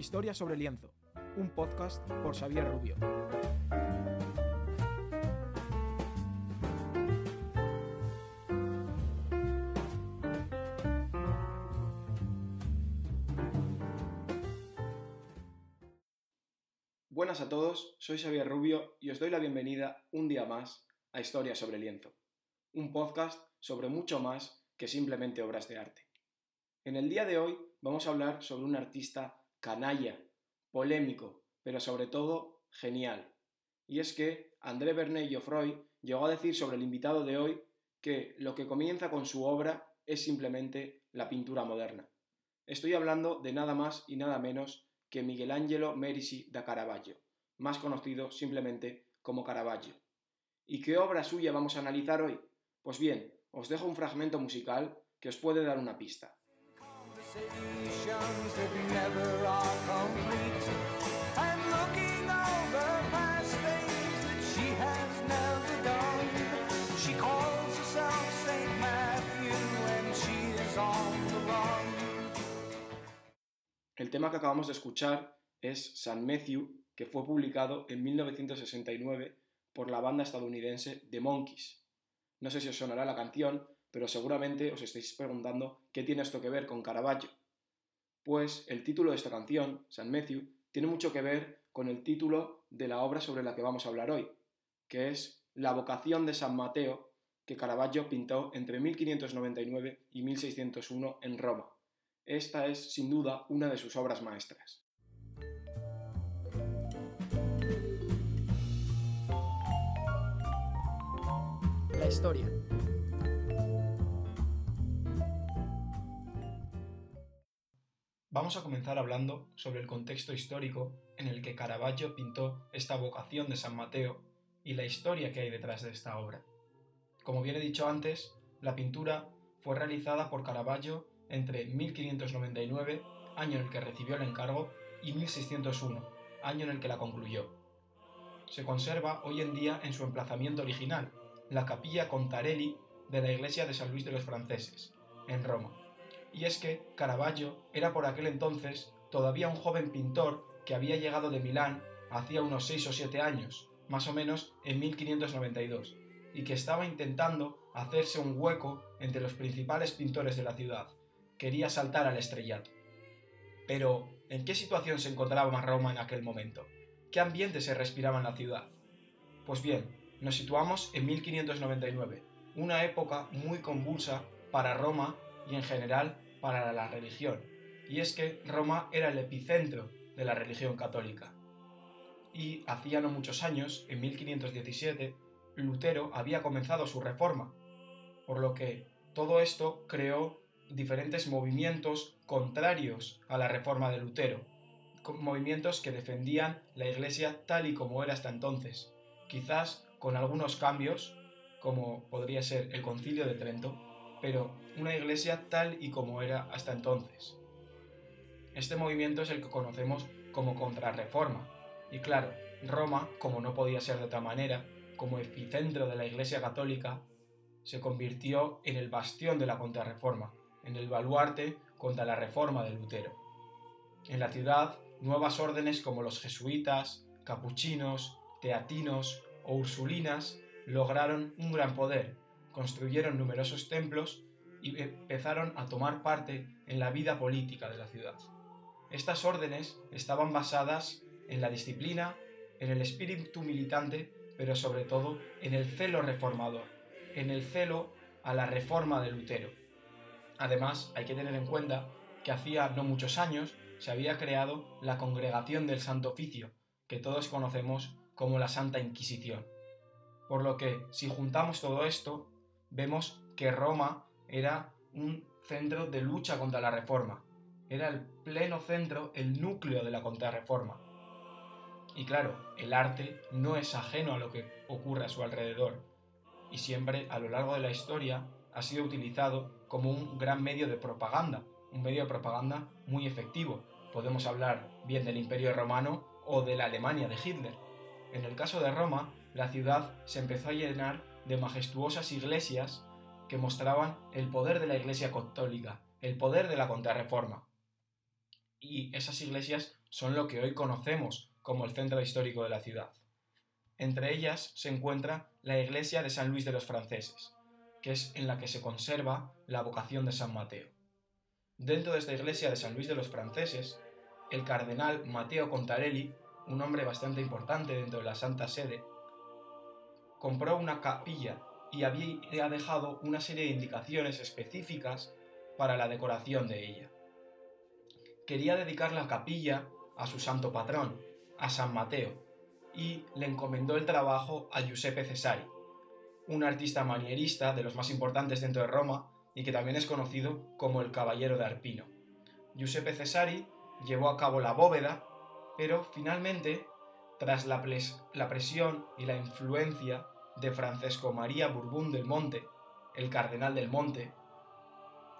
Historia sobre lienzo, un podcast por Xavier Rubio. Buenas a todos, soy Xavier Rubio y os doy la bienvenida un día más a Historia sobre lienzo, un podcast sobre mucho más que simplemente obras de arte. En el día de hoy vamos a hablar sobre un artista canalla, polémico, pero sobre todo genial. Y es que André Bernet Geoffroy llegó a decir sobre el invitado de hoy que lo que comienza con su obra es simplemente la pintura moderna. Estoy hablando de nada más y nada menos que Miguel Angelo Merici da Caravaggio, más conocido simplemente como Caravaggio. ¿Y qué obra suya vamos a analizar hoy? Pues bien, os dejo un fragmento musical que os puede dar una pista. El tema que acabamos de escuchar es San Matthew, que fue publicado en 1969 por la banda estadounidense The Monkees. No sé si os sonará la canción, pero seguramente os estáis preguntando qué tiene esto que ver con Caravaggio. Pues el título de esta canción, San Matthew, tiene mucho que ver con el título de la obra sobre la que vamos a hablar hoy, que es La vocación de San Mateo, que Caravaggio pintó entre 1599 y 1601 en Roma. Esta es, sin duda, una de sus obras maestras. La historia. Vamos a comenzar hablando sobre el contexto histórico en el que Caravaggio pintó esta vocación de San Mateo y la historia que hay detrás de esta obra. Como bien he dicho antes, la pintura fue realizada por Caravaggio entre 1599, año en el que recibió el encargo, y 1601, año en el que la concluyó. Se conserva hoy en día en su emplazamiento original, la capilla Contarelli de la iglesia de San Luis de los Franceses, en Roma y es que Caravaggio era por aquel entonces todavía un joven pintor que había llegado de Milán hacía unos 6 o 7 años, más o menos en 1592, y que estaba intentando hacerse un hueco entre los principales pintores de la ciudad. Quería saltar al estrellato. Pero, ¿en qué situación se encontraba Roma en aquel momento? ¿Qué ambiente se respiraba en la ciudad? Pues bien, nos situamos en 1599, una época muy convulsa para Roma y en general para la religión, y es que Roma era el epicentro de la religión católica. Y hacía no muchos años, en 1517, Lutero había comenzado su reforma, por lo que todo esto creó diferentes movimientos contrarios a la reforma de Lutero, movimientos que defendían la Iglesia tal y como era hasta entonces, quizás con algunos cambios, como podría ser el Concilio de Trento, pero una iglesia tal y como era hasta entonces. Este movimiento es el que conocemos como contrarreforma, y claro, Roma, como no podía ser de otra manera, como epicentro de la Iglesia Católica, se convirtió en el bastión de la contrarreforma, en el baluarte contra la reforma de Lutero. En la ciudad, nuevas órdenes como los jesuitas, capuchinos, teatinos o ursulinas lograron un gran poder construyeron numerosos templos y empezaron a tomar parte en la vida política de la ciudad. Estas órdenes estaban basadas en la disciplina, en el espíritu militante, pero sobre todo en el celo reformador, en el celo a la reforma de Lutero. Además, hay que tener en cuenta que hacía no muchos años se había creado la Congregación del Santo Oficio, que todos conocemos como la Santa Inquisición. Por lo que, si juntamos todo esto, vemos que Roma era un centro de lucha contra la reforma. Era el pleno centro, el núcleo de la contrarreforma. Y claro, el arte no es ajeno a lo que ocurre a su alrededor, y siempre a lo largo de la historia ha sido utilizado como un gran medio de propaganda, un medio de propaganda muy efectivo. Podemos hablar bien del Imperio Romano o de la Alemania de Hitler. En el caso de Roma, la ciudad se empezó a llenar de majestuosas iglesias que mostraban el poder de la Iglesia católica, el poder de la contrarreforma. y esas iglesias son lo que hoy conocemos como el centro histórico de la ciudad. Entre ellas se encuentra la iglesia de San Luis de los Franceses, que es en la que se conserva la vocación de San Mateo. Dentro de esta iglesia de San Luis de los Franceses, el cardenal Mateo Contarelli, un hombre bastante importante dentro de la Santa Sede, compró una capilla y había dejado una serie de indicaciones específicas para la decoración de ella. Quería dedicar la capilla a su santo patrón, a San Mateo, y le encomendó el trabajo a Giuseppe Cesari, un artista manierista de los más importantes dentro de Roma y que también es conocido como el Caballero de Arpino. Giuseppe Cesari llevó a cabo la bóveda, pero finalmente, tras la, presión y la influencia de Francesco María Burbún del Monte, el cardenal del Monte,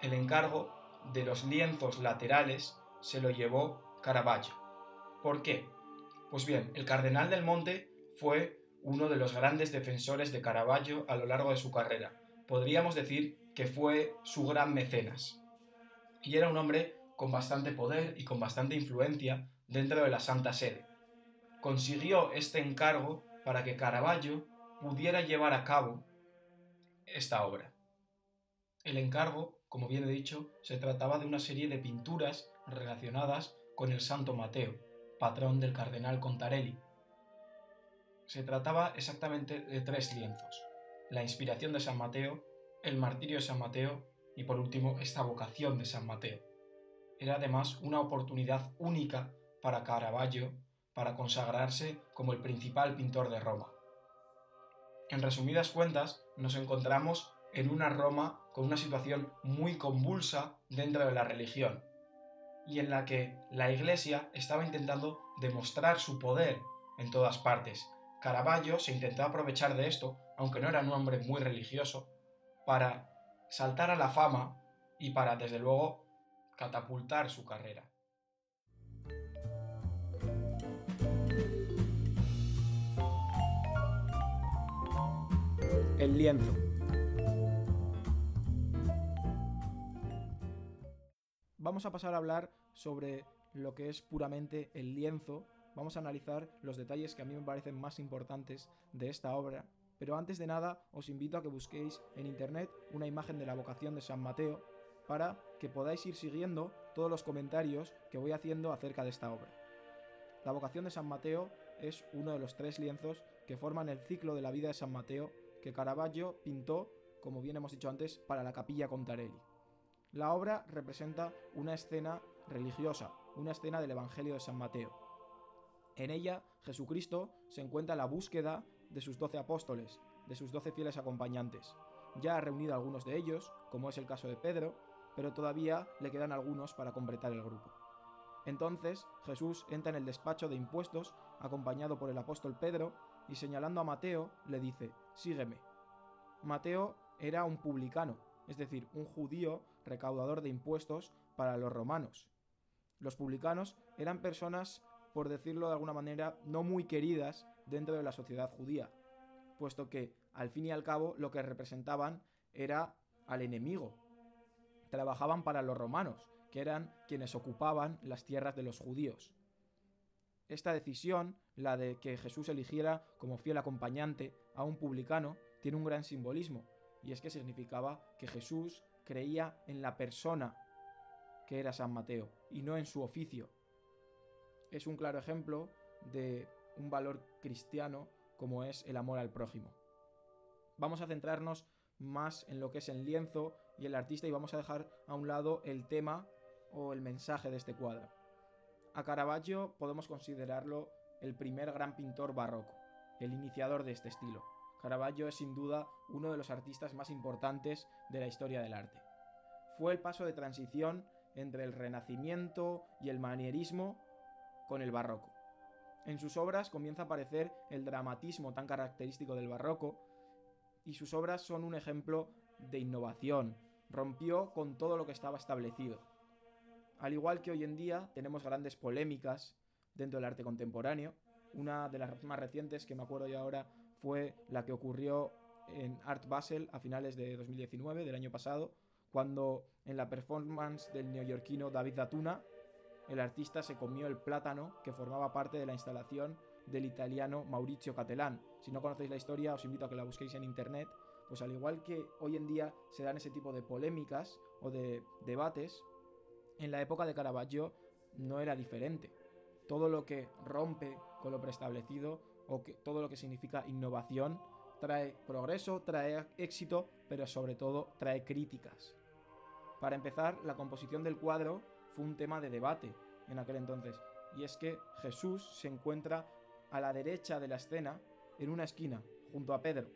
el encargo de los lienzos laterales se lo llevó Caravaggio. ¿Por qué? Pues bien, el cardenal del Monte fue uno de los grandes defensores de Caravaggio a lo largo de su carrera. Podríamos decir que fue su gran mecenas. Y era un hombre con bastante poder y con bastante influencia dentro de la Santa Sede. Consiguió este encargo para que Caravaggio pudiera llevar a cabo esta obra. El encargo, como bien he dicho, se trataba de una serie de pinturas relacionadas con el Santo Mateo, patrón del cardenal Contarelli. Se trataba exactamente de tres lienzos, la inspiración de San Mateo, el martirio de San Mateo y por último esta vocación de San Mateo. Era además una oportunidad única para Caravaggio para consagrarse como el principal pintor de Roma. En resumidas cuentas, nos encontramos en una Roma con una situación muy convulsa dentro de la religión, y en la que la Iglesia estaba intentando demostrar su poder en todas partes. Caravaggio se intentó aprovechar de esto, aunque no era un hombre muy religioso, para saltar a la fama y para, desde luego, catapultar su carrera. El lienzo. Vamos a pasar a hablar sobre lo que es puramente el lienzo. Vamos a analizar los detalles que a mí me parecen más importantes de esta obra. Pero antes de nada, os invito a que busquéis en internet una imagen de la vocación de San Mateo para que podáis ir siguiendo todos los comentarios que voy haciendo acerca de esta obra. La vocación de San Mateo es uno de los tres lienzos que forman el ciclo de la vida de San Mateo que Caravaggio pintó, como bien hemos dicho antes, para la capilla Contarelli. La obra representa una escena religiosa, una escena del Evangelio de San Mateo. En ella, Jesucristo se encuentra en la búsqueda de sus doce apóstoles, de sus doce fieles acompañantes. Ya ha reunido algunos de ellos, como es el caso de Pedro, pero todavía le quedan algunos para completar el grupo. Entonces Jesús entra en el despacho de impuestos, acompañado por el apóstol Pedro, y señalando a Mateo, le dice, Sígueme. Mateo era un publicano, es decir, un judío recaudador de impuestos para los romanos. Los publicanos eran personas, por decirlo de alguna manera, no muy queridas dentro de la sociedad judía, puesto que, al fin y al cabo, lo que representaban era al enemigo. Trabajaban para los romanos, que eran quienes ocupaban las tierras de los judíos. Esta decisión, la de que Jesús eligiera como fiel acompañante a un publicano, tiene un gran simbolismo, y es que significaba que Jesús creía en la persona que era San Mateo y no en su oficio. Es un claro ejemplo de un valor cristiano como es el amor al prójimo. Vamos a centrarnos más en lo que es el lienzo y el artista y vamos a dejar a un lado el tema o el mensaje de este cuadro. A Caravaggio podemos considerarlo el primer gran pintor barroco, el iniciador de este estilo. Caravaggio es sin duda uno de los artistas más importantes de la historia del arte. Fue el paso de transición entre el Renacimiento y el manierismo con el barroco. En sus obras comienza a aparecer el dramatismo tan característico del barroco y sus obras son un ejemplo de innovación. Rompió con todo lo que estaba establecido. Al igual que hoy en día tenemos grandes polémicas dentro del arte contemporáneo, una de las más recientes que me acuerdo yo ahora fue la que ocurrió en Art Basel a finales de 2019, del año pasado, cuando en la performance del neoyorquino David Datuna el artista se comió el plátano que formaba parte de la instalación del italiano Maurizio Catelán. Si no conocéis la historia, os invito a que la busquéis en internet. Pues al igual que hoy en día se dan ese tipo de polémicas o de debates, en la época de Caravaggio no era diferente. Todo lo que rompe con lo preestablecido o que, todo lo que significa innovación trae progreso, trae éxito, pero sobre todo trae críticas. Para empezar, la composición del cuadro fue un tema de debate en aquel entonces, y es que Jesús se encuentra a la derecha de la escena, en una esquina, junto a Pedro.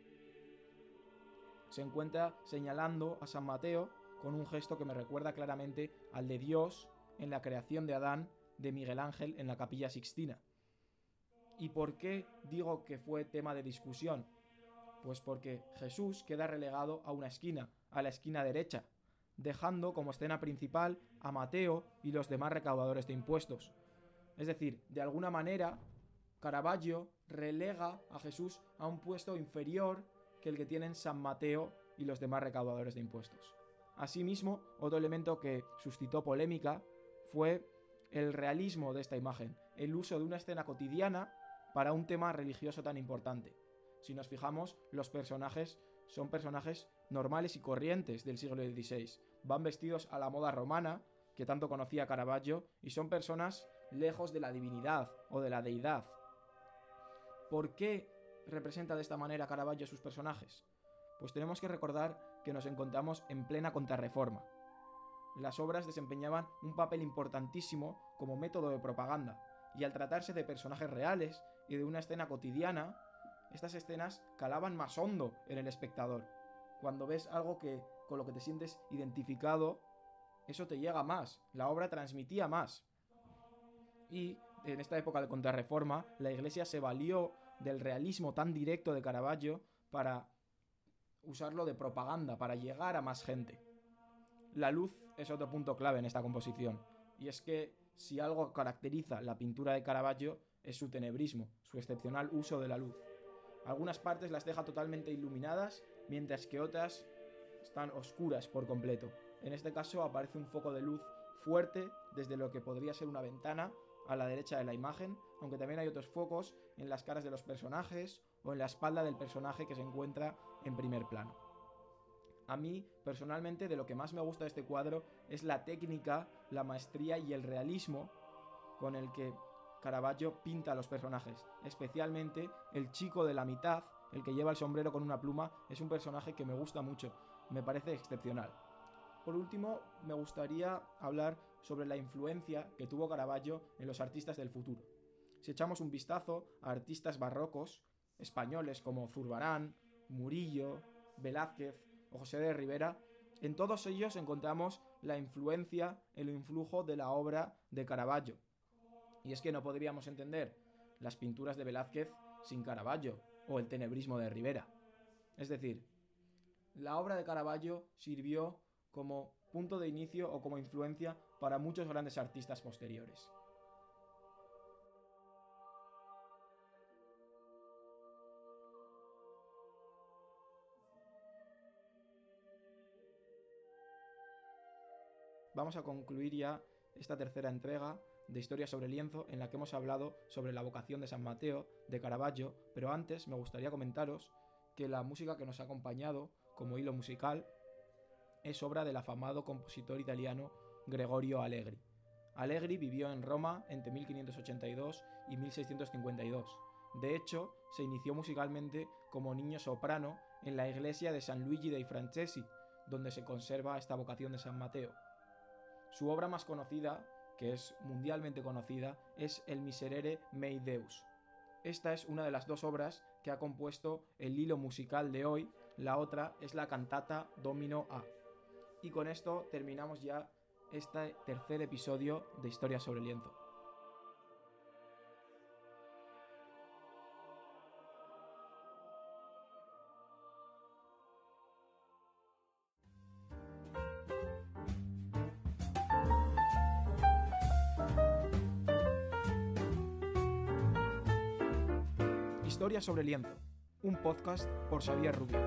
Se encuentra señalando a San Mateo con un gesto que me recuerda claramente al de Dios en la creación de Adán de Miguel Ángel en la capilla Sixtina. ¿Y por qué digo que fue tema de discusión? Pues porque Jesús queda relegado a una esquina, a la esquina derecha, dejando como escena principal a Mateo y los demás recaudadores de impuestos. Es decir, de alguna manera, Caravaggio relega a Jesús a un puesto inferior que el que tienen San Mateo y los demás recaudadores de impuestos. Asimismo, otro elemento que suscitó polémica fue el realismo de esta imagen, el uso de una escena cotidiana para un tema religioso tan importante. Si nos fijamos, los personajes son personajes normales y corrientes del siglo XVI. Van vestidos a la moda romana, que tanto conocía Caravaggio, y son personas lejos de la divinidad o de la deidad. ¿Por qué representa de esta manera Caravaggio a sus personajes? Pues tenemos que recordar que nos encontramos en plena contrarreforma. Las obras desempeñaban un papel importantísimo como método de propaganda, y al tratarse de personajes reales y de una escena cotidiana, estas escenas calaban más hondo en el espectador. Cuando ves algo que con lo que te sientes identificado, eso te llega más, la obra transmitía más. Y en esta época de contrarreforma, la iglesia se valió del realismo tan directo de Caravaggio para usarlo de propaganda, para llegar a más gente. La luz es otro punto clave en esta composición, y es que si algo caracteriza la pintura de Caravaggio es su tenebrismo, su excepcional uso de la luz. Algunas partes las deja totalmente iluminadas, mientras que otras están oscuras por completo. En este caso aparece un foco de luz fuerte desde lo que podría ser una ventana a la derecha de la imagen, aunque también hay otros focos en las caras de los personajes o en la espalda del personaje que se encuentra en primer plano. A mí, personalmente, de lo que más me gusta de este cuadro es la técnica, la maestría y el realismo con el que Caravaggio pinta a los personajes, especialmente el chico de la mitad, el que lleva el sombrero con una pluma, es un personaje que me gusta mucho, me parece excepcional. Por último, me gustaría hablar sobre la influencia que tuvo Caravaggio en los artistas del futuro. Si echamos un vistazo a artistas barrocos españoles como Zurbarán, Murillo, Velázquez o José de Rivera, en todos ellos encontramos la influencia, el influjo de la obra de Caravaggio. Y es que no podríamos entender las pinturas de Velázquez sin Caravaggio o el tenebrismo de Rivera. Es decir, la obra de Caravaggio sirvió como punto de inicio o como influencia para muchos grandes artistas posteriores. Vamos a concluir ya esta tercera entrega de Historia sobre lienzo en la que hemos hablado sobre la vocación de San Mateo, de Caravaggio, pero antes me gustaría comentaros que la música que nos ha acompañado como hilo musical es obra del afamado compositor italiano Gregorio Allegri. Allegri vivió en Roma entre 1582 y 1652. De hecho, se inició musicalmente como niño soprano en la iglesia de San Luigi dei Francesi, donde se conserva esta vocación de San Mateo. Su obra más conocida, que es mundialmente conocida, es el Miserere Mei Deus. Esta es una de las dos obras que ha compuesto el hilo musical de hoy, la otra es la cantata Domino A. Y con esto terminamos ya este tercer episodio de Historia sobre lienzo. Historia sobre lienzo, un podcast por Xavier Rubio.